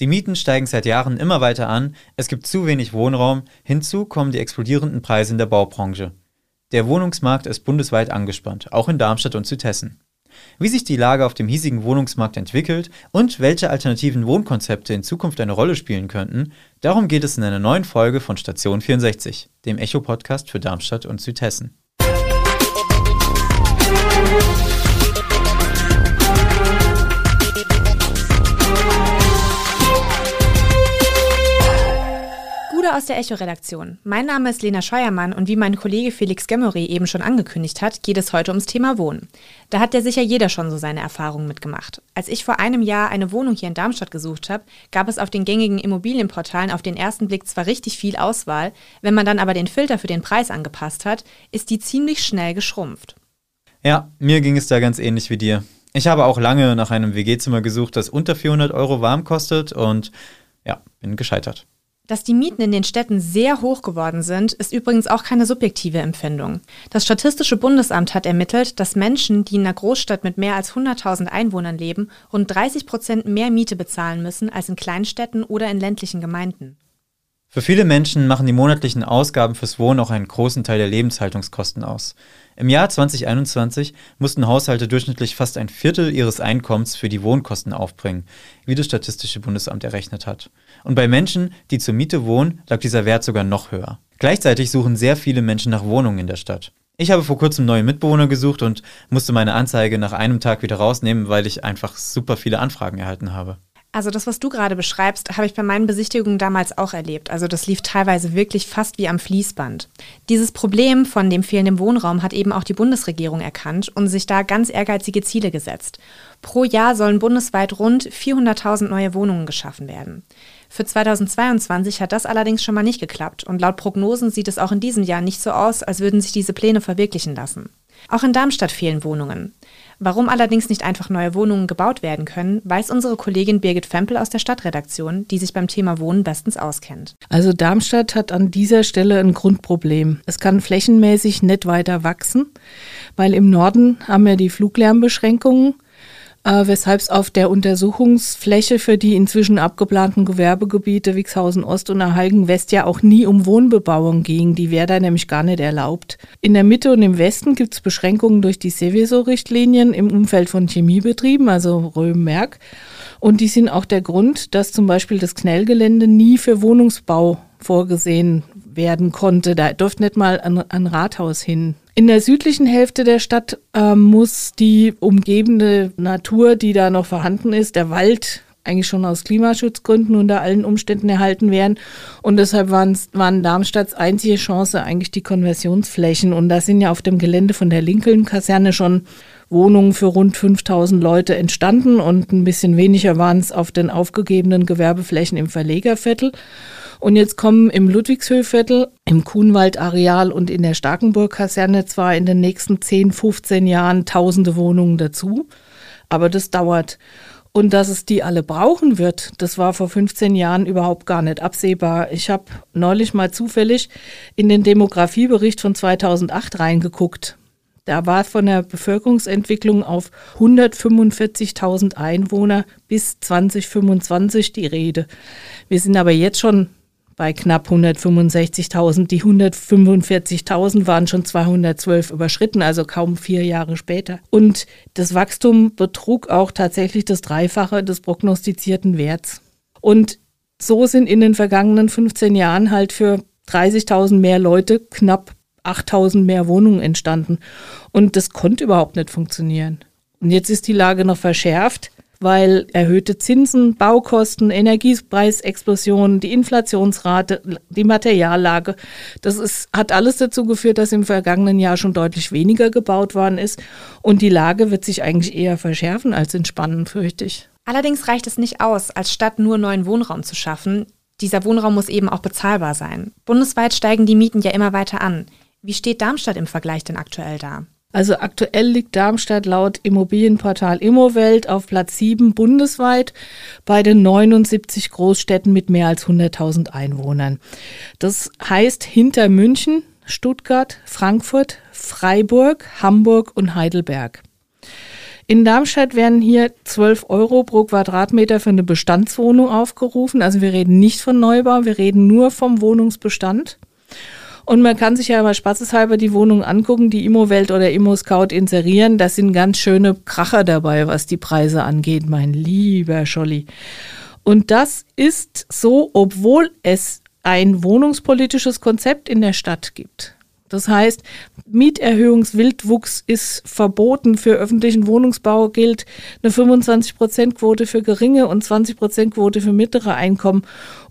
Die Mieten steigen seit Jahren immer weiter an, es gibt zu wenig Wohnraum, hinzu kommen die explodierenden Preise in der Baubranche. Der Wohnungsmarkt ist bundesweit angespannt, auch in Darmstadt und Südhessen. Wie sich die Lage auf dem hiesigen Wohnungsmarkt entwickelt und welche alternativen Wohnkonzepte in Zukunft eine Rolle spielen könnten, darum geht es in einer neuen Folge von Station 64, dem Echo-Podcast für Darmstadt und Südhessen. Aus der Echo-Redaktion. Mein Name ist Lena Scheuermann und wie mein Kollege Felix Gemmery eben schon angekündigt hat, geht es heute ums Thema Wohnen. Da hat ja sicher jeder schon so seine Erfahrungen mitgemacht. Als ich vor einem Jahr eine Wohnung hier in Darmstadt gesucht habe, gab es auf den gängigen Immobilienportalen auf den ersten Blick zwar richtig viel Auswahl, wenn man dann aber den Filter für den Preis angepasst hat, ist die ziemlich schnell geschrumpft. Ja, mir ging es da ganz ähnlich wie dir. Ich habe auch lange nach einem WG-Zimmer gesucht, das unter 400 Euro warm kostet und ja, bin gescheitert. Dass die Mieten in den Städten sehr hoch geworden sind, ist übrigens auch keine subjektive Empfindung. Das Statistische Bundesamt hat ermittelt, dass Menschen, die in einer Großstadt mit mehr als 100.000 Einwohnern leben, rund 30 Prozent mehr Miete bezahlen müssen als in Kleinstädten oder in ländlichen Gemeinden. Für viele Menschen machen die monatlichen Ausgaben fürs Wohnen auch einen großen Teil der Lebenshaltungskosten aus. Im Jahr 2021 mussten Haushalte durchschnittlich fast ein Viertel ihres Einkommens für die Wohnkosten aufbringen, wie das Statistische Bundesamt errechnet hat. Und bei Menschen, die zur Miete wohnen, lag dieser Wert sogar noch höher. Gleichzeitig suchen sehr viele Menschen nach Wohnungen in der Stadt. Ich habe vor kurzem neue Mitbewohner gesucht und musste meine Anzeige nach einem Tag wieder rausnehmen, weil ich einfach super viele Anfragen erhalten habe. Also das, was du gerade beschreibst, habe ich bei meinen Besichtigungen damals auch erlebt. Also das lief teilweise wirklich fast wie am Fließband. Dieses Problem von dem fehlenden Wohnraum hat eben auch die Bundesregierung erkannt und sich da ganz ehrgeizige Ziele gesetzt. Pro Jahr sollen bundesweit rund 400.000 neue Wohnungen geschaffen werden. Für 2022 hat das allerdings schon mal nicht geklappt und laut Prognosen sieht es auch in diesem Jahr nicht so aus, als würden sich diese Pläne verwirklichen lassen. Auch in Darmstadt fehlen Wohnungen. Warum allerdings nicht einfach neue Wohnungen gebaut werden können, weiß unsere Kollegin Birgit Fempel aus der Stadtredaktion, die sich beim Thema Wohnen bestens auskennt. Also Darmstadt hat an dieser Stelle ein Grundproblem. Es kann flächenmäßig nicht weiter wachsen, weil im Norden haben wir die Fluglärmbeschränkungen äh, weshalb es auf der Untersuchungsfläche für die inzwischen abgeplanten Gewerbegebiete Wixhausen Ost und Erhalgen West ja auch nie um Wohnbebauung ging. Die wäre da nämlich gar nicht erlaubt. In der Mitte und im Westen gibt es Beschränkungen durch die Seveso-Richtlinien im Umfeld von Chemiebetrieben, also Röhm-Merck. Und die sind auch der Grund, dass zum Beispiel das Knellgelände nie für Wohnungsbau vorgesehen werden konnte. Da durfte nicht mal ein, ein Rathaus hin. In der südlichen Hälfte der Stadt äh, muss die umgebende Natur, die da noch vorhanden ist, der Wald, eigentlich schon aus Klimaschutzgründen unter allen Umständen erhalten werden. Und deshalb waren, waren Darmstadts einzige Chance eigentlich die Konversionsflächen. Und da sind ja auf dem Gelände von der Lincoln-Kaserne schon Wohnungen für rund 5000 Leute entstanden und ein bisschen weniger waren es auf den aufgegebenen Gewerbeflächen im Verlegerviertel. Und jetzt kommen im Ludwigshöhviertel, im Kuhnwaldareal und in der Starkenburg-Kaserne zwar in den nächsten 10, 15 Jahren tausende Wohnungen dazu, aber das dauert. Und dass es die alle brauchen wird, das war vor 15 Jahren überhaupt gar nicht absehbar. Ich habe neulich mal zufällig in den Demografiebericht von 2008 reingeguckt. Da war von der Bevölkerungsentwicklung auf 145.000 Einwohner bis 2025 die Rede. Wir sind aber jetzt schon bei knapp 165.000. Die 145.000 waren schon 212 überschritten, also kaum vier Jahre später. Und das Wachstum betrug auch tatsächlich das Dreifache des prognostizierten Werts. Und so sind in den vergangenen 15 Jahren halt für 30.000 mehr Leute knapp 8.000 mehr Wohnungen entstanden. Und das konnte überhaupt nicht funktionieren. Und jetzt ist die Lage noch verschärft weil erhöhte Zinsen, Baukosten, Energiepreisexplosionen, die Inflationsrate, die Materiallage, das ist, hat alles dazu geführt, dass im vergangenen Jahr schon deutlich weniger gebaut worden ist. Und die Lage wird sich eigentlich eher verschärfen als entspannen, fürchte ich. Allerdings reicht es nicht aus, als Stadt nur neuen Wohnraum zu schaffen. Dieser Wohnraum muss eben auch bezahlbar sein. Bundesweit steigen die Mieten ja immer weiter an. Wie steht Darmstadt im Vergleich denn aktuell da? Also aktuell liegt Darmstadt laut Immobilienportal Immowelt auf Platz 7 bundesweit bei den 79 Großstädten mit mehr als 100.000 Einwohnern. Das heißt hinter München, Stuttgart, Frankfurt, Freiburg, Hamburg und Heidelberg. In Darmstadt werden hier 12 Euro pro Quadratmeter für eine Bestandswohnung aufgerufen. Also wir reden nicht von Neubau, wir reden nur vom Wohnungsbestand. Und man kann sich ja mal spaßeshalber die Wohnung angucken, die Immowelt oder Immo-Scout inserieren. Da sind ganz schöne Kracher dabei, was die Preise angeht, mein lieber Scholli. Und das ist so, obwohl es ein wohnungspolitisches Konzept in der Stadt gibt. Das heißt, Mieterhöhungswildwuchs ist verboten. Für öffentlichen Wohnungsbau gilt eine 25-Prozent-Quote für geringe und 20-Prozent-Quote für mittlere Einkommen.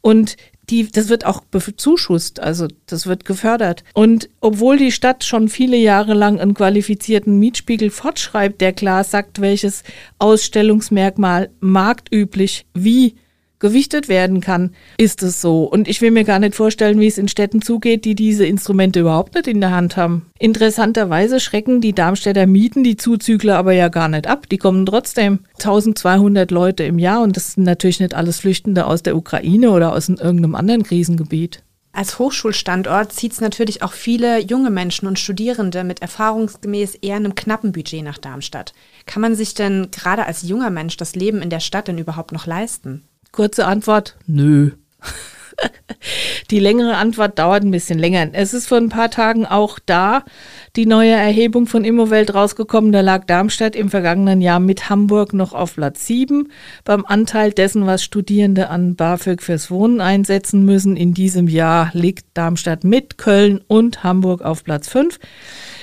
Und die, das wird auch bezuschusst, also das wird gefördert. Und obwohl die Stadt schon viele Jahre lang einen qualifizierten Mietspiegel fortschreibt, der klar sagt, welches Ausstellungsmerkmal marktüblich wie gewichtet werden kann, ist es so. Und ich will mir gar nicht vorstellen, wie es in Städten zugeht, die diese Instrumente überhaupt nicht in der Hand haben. Interessanterweise schrecken die Darmstädter Mieten die Zuzügler aber ja gar nicht ab. Die kommen trotzdem 1200 Leute im Jahr und das sind natürlich nicht alles Flüchtende aus der Ukraine oder aus irgendeinem anderen Krisengebiet. Als Hochschulstandort zieht es natürlich auch viele junge Menschen und Studierende mit erfahrungsgemäß eher einem knappen Budget nach Darmstadt. Kann man sich denn gerade als junger Mensch das Leben in der Stadt denn überhaupt noch leisten? Kurze Antwort, nö. Die längere Antwort dauert ein bisschen länger. Es ist vor ein paar Tagen auch da die neue Erhebung von Immowelt rausgekommen. Da lag Darmstadt im vergangenen Jahr mit Hamburg noch auf Platz 7 beim Anteil dessen, was Studierende an BAföG fürs Wohnen einsetzen müssen. In diesem Jahr liegt Darmstadt mit Köln und Hamburg auf Platz 5.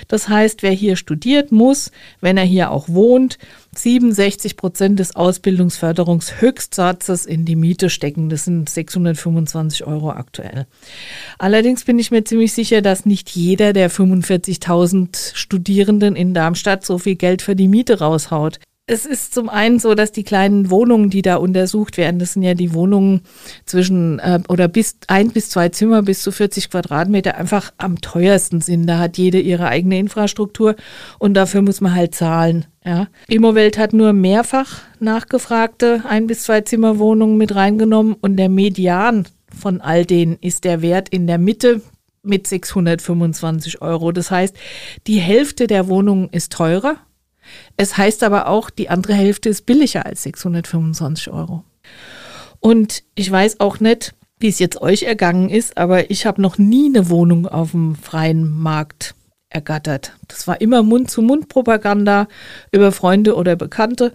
Das heißt, wer hier studiert, muss, wenn er hier auch wohnt, 67 Prozent des Ausbildungsförderungshöchstsatzes in die Miete stecken. Das sind 625 Euro aktuell. Allerdings bin ich mir ziemlich sicher, dass nicht jeder der 45.000 Studierenden in Darmstadt so viel Geld für die Miete raushaut es ist zum einen so, dass die kleinen Wohnungen, die da untersucht werden, das sind ja die Wohnungen zwischen äh, oder bis ein bis zwei Zimmer bis zu 40 Quadratmeter einfach am teuersten sind. Da hat jede ihre eigene Infrastruktur und dafür muss man halt zahlen. Ja. Immowelt hat nur mehrfach nachgefragte ein bis zwei Zimmerwohnungen mit reingenommen und der Median von all denen ist der Wert in der Mitte mit 625 Euro. Das heißt, die Hälfte der Wohnungen ist teurer es heißt aber auch, die andere Hälfte ist billiger als 625 Euro. Und ich weiß auch nicht, wie es jetzt euch ergangen ist, aber ich habe noch nie eine Wohnung auf dem freien Markt ergattert. Das war immer Mund-zu-Mund-Propaganda über Freunde oder Bekannte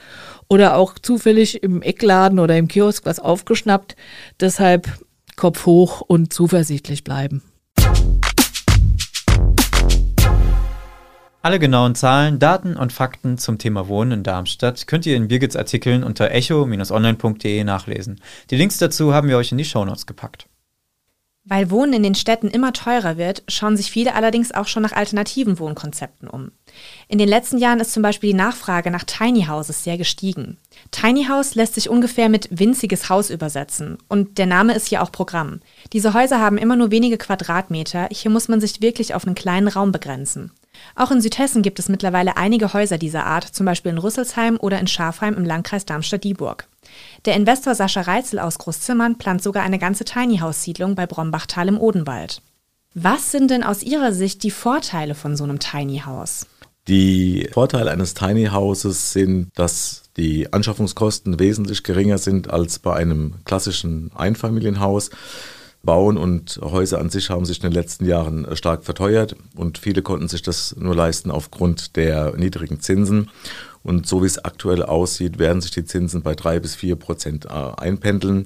oder auch zufällig im Eckladen oder im Kiosk was aufgeschnappt. Deshalb Kopf hoch und zuversichtlich bleiben. Alle genauen Zahlen, Daten und Fakten zum Thema Wohnen in Darmstadt könnt ihr in Birgits Artikeln unter echo-online.de nachlesen. Die Links dazu haben wir euch in die Shownotes gepackt. Weil Wohnen in den Städten immer teurer wird, schauen sich viele allerdings auch schon nach alternativen Wohnkonzepten um. In den letzten Jahren ist zum Beispiel die Nachfrage nach Tiny Houses sehr gestiegen. Tiny House lässt sich ungefähr mit winziges Haus übersetzen und der Name ist hier auch Programm. Diese Häuser haben immer nur wenige Quadratmeter, hier muss man sich wirklich auf einen kleinen Raum begrenzen. Auch in Südhessen gibt es mittlerweile einige Häuser dieser Art, zum Beispiel in Rüsselsheim oder in Schafheim im Landkreis Darmstadt-Dieburg. Der Investor Sascha Reitzel aus Großzimmern plant sogar eine ganze Tiny House Siedlung bei Brombachtal im Odenwald. Was sind denn aus Ihrer Sicht die Vorteile von so einem Tiny House? Die Vorteile eines Tiny Houses sind, dass die Anschaffungskosten wesentlich geringer sind als bei einem klassischen Einfamilienhaus. Bauen und Häuser an sich haben sich in den letzten Jahren äh, stark verteuert und viele konnten sich das nur leisten aufgrund der niedrigen Zinsen. Und so wie es aktuell aussieht, werden sich die Zinsen bei drei bis vier Prozent äh, einpendeln.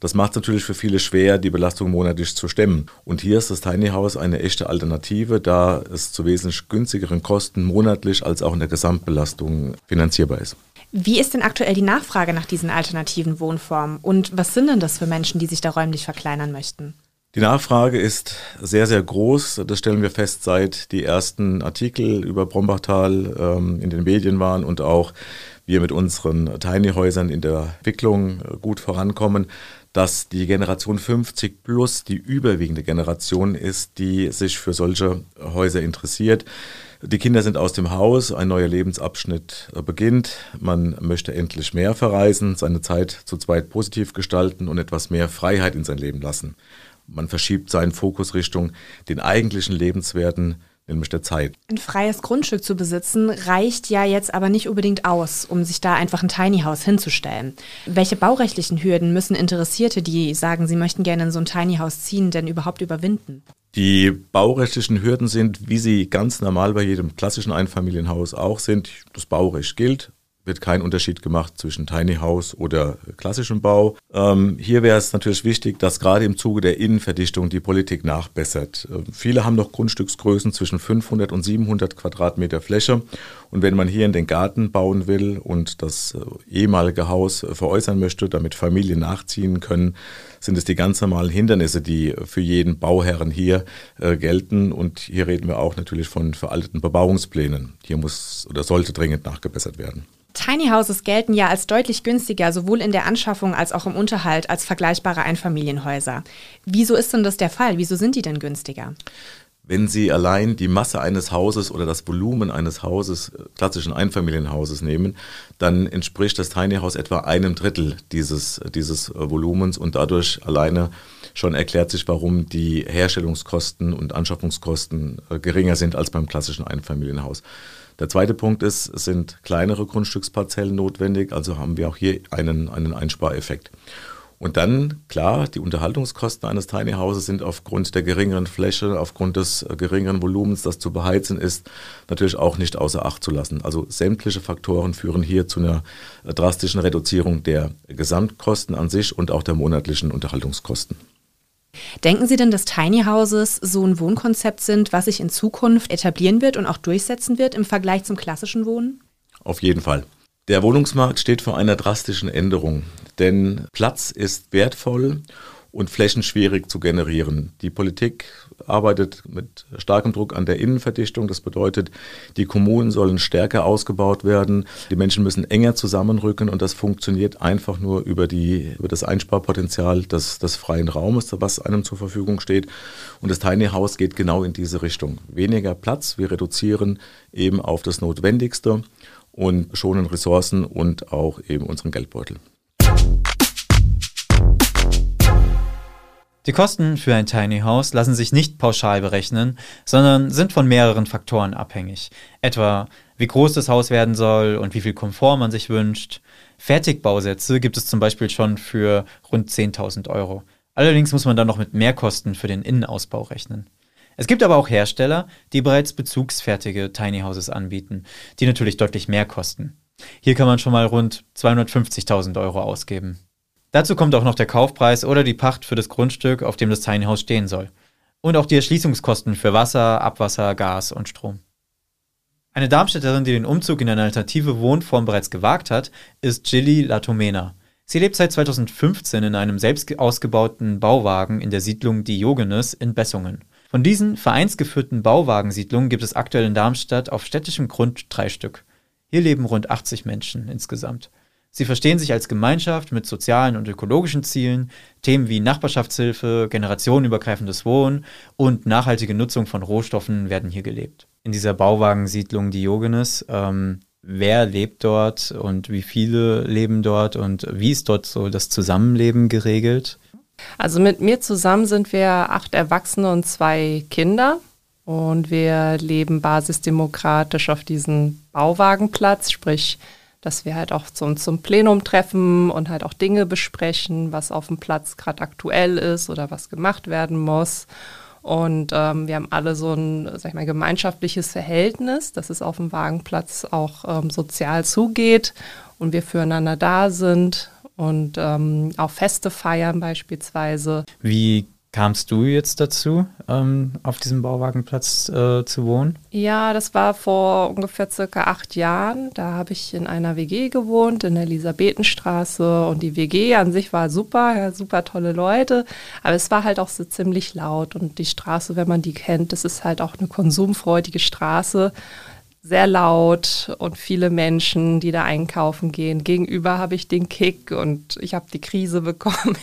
Das macht es natürlich für viele schwer, die Belastung monatlich zu stemmen. Und hier ist das Tiny House eine echte Alternative, da es zu wesentlich günstigeren Kosten monatlich als auch in der Gesamtbelastung finanzierbar ist. Wie ist denn aktuell die Nachfrage nach diesen alternativen Wohnformen und was sind denn das für Menschen, die sich da räumlich verkleinern möchten? Die Nachfrage ist sehr, sehr groß. Das stellen wir fest, seit die ersten Artikel über Brombachtal ähm, in den Medien waren und auch wir mit unseren Tiny-Häusern in der Entwicklung äh, gut vorankommen, dass die Generation 50 plus die überwiegende Generation ist, die sich für solche Häuser interessiert. Die Kinder sind aus dem Haus, ein neuer Lebensabschnitt äh, beginnt. Man möchte endlich mehr verreisen, seine Zeit zu zweit positiv gestalten und etwas mehr Freiheit in sein Leben lassen. Man verschiebt seinen Fokus Richtung den eigentlichen Lebenswerten, nämlich der Zeit. Ein freies Grundstück zu besitzen reicht ja jetzt aber nicht unbedingt aus, um sich da einfach ein Tiny House hinzustellen. Welche baurechtlichen Hürden müssen Interessierte, die sagen, sie möchten gerne in so ein Tiny House ziehen, denn überhaupt überwinden? Die baurechtlichen Hürden sind, wie sie ganz normal bei jedem klassischen Einfamilienhaus auch sind. Das Baurecht gilt, wird kein Unterschied gemacht zwischen Tiny House oder klassischem Bau. Ähm, hier wäre es natürlich wichtig, dass gerade im Zuge der Innenverdichtung die Politik nachbessert. Ähm, viele haben noch Grundstücksgrößen zwischen 500 und 700 Quadratmeter Fläche. Und wenn man hier in den Garten bauen will und das äh, ehemalige Haus äh, veräußern möchte, damit Familien nachziehen können, sind es die ganz normalen Hindernisse, die für jeden Bauherren hier äh, gelten. Und hier reden wir auch natürlich von veralteten Bebauungsplänen. Hier muss oder sollte dringend nachgebessert werden. Tiny Houses gelten ja als deutlich günstiger, sowohl in der Anschaffung als auch im Unterhalt, als vergleichbare Einfamilienhäuser. Wieso ist denn das der Fall? Wieso sind die denn günstiger? Wenn Sie allein die Masse eines Hauses oder das Volumen eines Hauses, äh, klassischen Einfamilienhauses nehmen, dann entspricht das Tiny House etwa einem Drittel dieses, dieses äh, Volumens und dadurch alleine schon erklärt sich, warum die Herstellungskosten und Anschaffungskosten äh, geringer sind als beim klassischen Einfamilienhaus. Der zweite Punkt ist, es sind kleinere Grundstücksparzellen notwendig, also haben wir auch hier einen, einen Einspareffekt. Und dann, klar, die Unterhaltungskosten eines Tiny Houses sind aufgrund der geringeren Fläche, aufgrund des äh, geringeren Volumens, das zu beheizen ist, natürlich auch nicht außer Acht zu lassen. Also sämtliche Faktoren führen hier zu einer äh, drastischen Reduzierung der Gesamtkosten an sich und auch der monatlichen Unterhaltungskosten. Denken Sie denn, dass Tiny Houses so ein Wohnkonzept sind, was sich in Zukunft etablieren wird und auch durchsetzen wird im Vergleich zum klassischen Wohnen? Auf jeden Fall. Der Wohnungsmarkt steht vor einer drastischen Änderung, denn Platz ist wertvoll und Flächen schwierig zu generieren. Die Politik arbeitet mit starkem Druck an der Innenverdichtung. Das bedeutet, die Kommunen sollen stärker ausgebaut werden. Die Menschen müssen enger zusammenrücken und das funktioniert einfach nur über, die, über das Einsparpotenzial des, des freien Raumes, was einem zur Verfügung steht. Und das Tiny House geht genau in diese Richtung. Weniger Platz, wir reduzieren eben auf das Notwendigste und schonen Ressourcen und auch eben unseren Geldbeutel. Die Kosten für ein Tiny House lassen sich nicht pauschal berechnen, sondern sind von mehreren Faktoren abhängig. Etwa wie groß das Haus werden soll und wie viel Komfort man sich wünscht. Fertigbausätze gibt es zum Beispiel schon für rund 10.000 Euro. Allerdings muss man dann noch mit Mehrkosten für den Innenausbau rechnen. Es gibt aber auch Hersteller, die bereits bezugsfertige Tiny Houses anbieten, die natürlich deutlich mehr kosten. Hier kann man schon mal rund 250.000 Euro ausgeben. Dazu kommt auch noch der Kaufpreis oder die Pacht für das Grundstück, auf dem das Tiny House stehen soll. Und auch die Erschließungskosten für Wasser, Abwasser, Gas und Strom. Eine Darmstädterin, die den Umzug in eine alternative Wohnform bereits gewagt hat, ist Gilly Latomena. Sie lebt seit 2015 in einem selbst ausgebauten Bauwagen in der Siedlung Diogenes in Bessungen. Von diesen vereinsgeführten Bauwagensiedlungen gibt es aktuell in Darmstadt auf städtischem Grund drei Stück. Hier leben rund 80 Menschen insgesamt. Sie verstehen sich als Gemeinschaft mit sozialen und ökologischen Zielen. Themen wie Nachbarschaftshilfe, generationenübergreifendes Wohnen und nachhaltige Nutzung von Rohstoffen werden hier gelebt. In dieser Bauwagensiedlung Diogenes, ähm, wer lebt dort und wie viele leben dort und wie ist dort so das Zusammenleben geregelt? Also mit mir zusammen sind wir acht Erwachsene und zwei Kinder. Und wir leben basisdemokratisch auf diesem Bauwagenplatz, sprich dass wir halt auch zum, zum Plenum treffen und halt auch Dinge besprechen, was auf dem Platz gerade aktuell ist oder was gemacht werden muss. Und ähm, wir haben alle so ein, sag ich mal, gemeinschaftliches Verhältnis, dass es auf dem Wagenplatz auch ähm, sozial zugeht und wir füreinander da sind und ähm, auch Feste feiern beispielsweise. Wie kamst du jetzt dazu, ähm, auf diesem Bauwagenplatz äh, zu wohnen? Ja, das war vor ungefähr circa acht Jahren. Da habe ich in einer WG gewohnt, in der Elisabethenstraße. Und die WG an sich war super, ja, super tolle Leute. Aber es war halt auch so ziemlich laut. Und die Straße, wenn man die kennt, das ist halt auch eine konsumfreudige Straße sehr laut und viele Menschen, die da einkaufen gehen. Gegenüber habe ich den Kick und ich habe die Krise bekommen.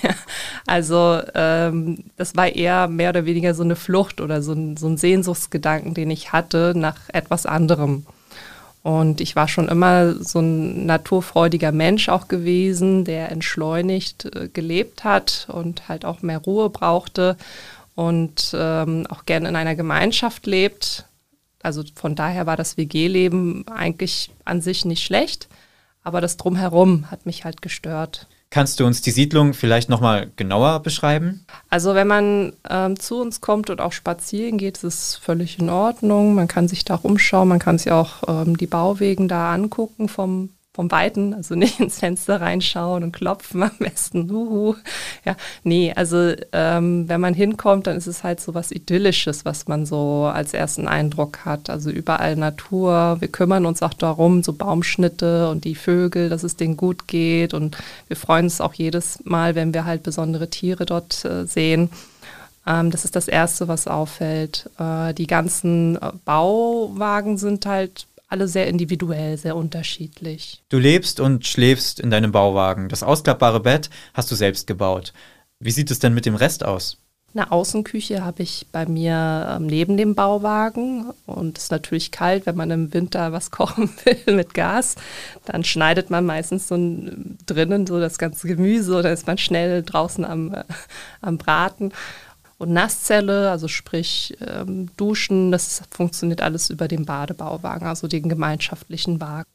also ähm, das war eher mehr oder weniger so eine Flucht oder so ein, so ein Sehnsuchtsgedanken, den ich hatte nach etwas anderem. Und ich war schon immer so ein naturfreudiger Mensch auch gewesen, der entschleunigt äh, gelebt hat und halt auch mehr Ruhe brauchte und ähm, auch gerne in einer Gemeinschaft lebt Also von daher war das WG-Leben eigentlich an sich nicht schlecht, aber das drumherum hat mich halt gestört. Kannst du uns die Siedlung vielleicht nochmal genauer beschreiben? Also wenn man ähm, zu uns kommt und auch spazieren geht, ist es völlig in Ordnung. Man kann sich da umschauen, man kann sich auch ähm, die Bauwegen da angucken vom vom Weiten, also nicht ins Fenster reinschauen und klopfen am besten. Huhu. Ja, nee, also ähm, wenn man hinkommt, dann ist es halt so was Idyllisches, was man so als ersten Eindruck hat. Also überall Natur. Wir kümmern uns auch darum, so Baumschnitte und die Vögel, dass es denen gut geht. Und wir freuen uns auch jedes Mal, wenn wir halt besondere Tiere dort äh, sehen. Ähm, das ist das Erste, was auffällt. Äh, die ganzen äh, Bauwagen sind halt alle sehr individuell, sehr unterschiedlich. Du lebst und schläfst in deinem Bauwagen. Das ausklappbare Bett hast du selbst gebaut. Wie sieht es denn mit dem Rest aus? Eine Außenküche habe ich bei mir ähm, neben dem Bauwagen und es ist natürlich kalt, wenn man im Winter was kochen will mit Gas. Dann schneidet man meistens so drinnen so das ganze Gemüse oder ist man schnell draußen am, äh, am Braten und Nasszelle, also sprich ähm, Duschen, das funktioniert alles über den Badebauwagen, also den gemeinschaftlichen Wagen.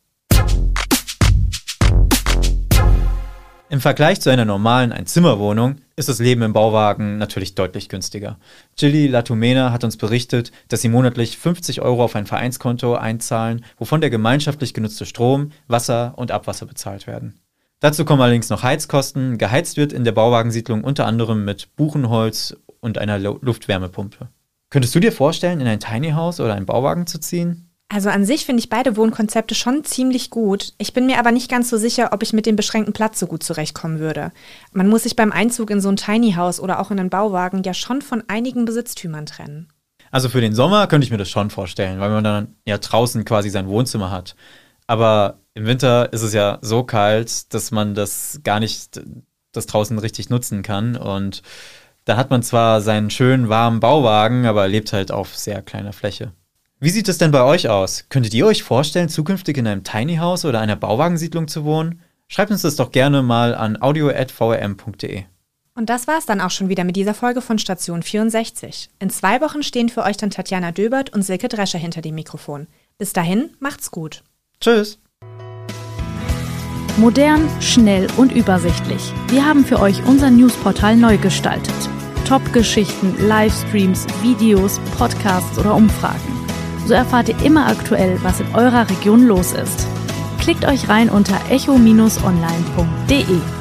Im Vergleich zu einer normalen Einzimmerwohnung ist das Leben im Bauwagen natürlich deutlich günstiger. Gilly Latumena hat uns berichtet, dass sie monatlich 50 Euro auf ein Vereinskonto einzahlen, wovon der gemeinschaftlich genutzte Strom, Wasser und Abwasser bezahlt werden. Dazu kommen allerdings noch Heizkosten. Geheizt wird in der Bauwagensiedlung unter anderem mit Buchenholz und einer Luftwärmepumpe. Könntest du dir vorstellen, in ein Tiny House oder einen Bauwagen zu ziehen? Also an sich finde ich beide Wohnkonzepte schon ziemlich gut. Ich bin mir aber nicht ganz so sicher, ob ich mit dem beschränkten Platz so gut zurechtkommen würde. Man muss sich beim Einzug in so ein Tiny House oder auch in einen Bauwagen ja schon von einigen Besitztümern trennen. Also für den Sommer könnte ich mir das schon vorstellen, weil man dann ja draußen quasi sein Wohnzimmer hat. Aber im Winter ist es ja so kalt, dass man das gar nicht, das draußen richtig nutzen kann. Und da hat man zwar seinen schönen warmen Bauwagen, aber lebt halt auf sehr kleiner Fläche. Wie sieht es denn bei euch aus? Könntet ihr euch vorstellen, zukünftig in einem Tiny House oder einer Bauwagensiedlung zu wohnen? Schreibt uns das doch gerne mal an audio.vrm.de. Und das war's dann auch schon wieder mit dieser Folge von Station 64. In zwei Wochen stehen für euch dann Tatjana Döbert und Silke Drescher hinter dem Mikrofon. Bis dahin, macht's gut. Tschüss. Modern, schnell und übersichtlich. Wir haben für euch unser Newsportal neu gestaltet. Top-Geschichten, Livestreams, Videos, Podcasts oder Umfragen. So erfahrt ihr immer aktuell, was in eurer Region los ist. Klickt euch rein unter echo-online.de.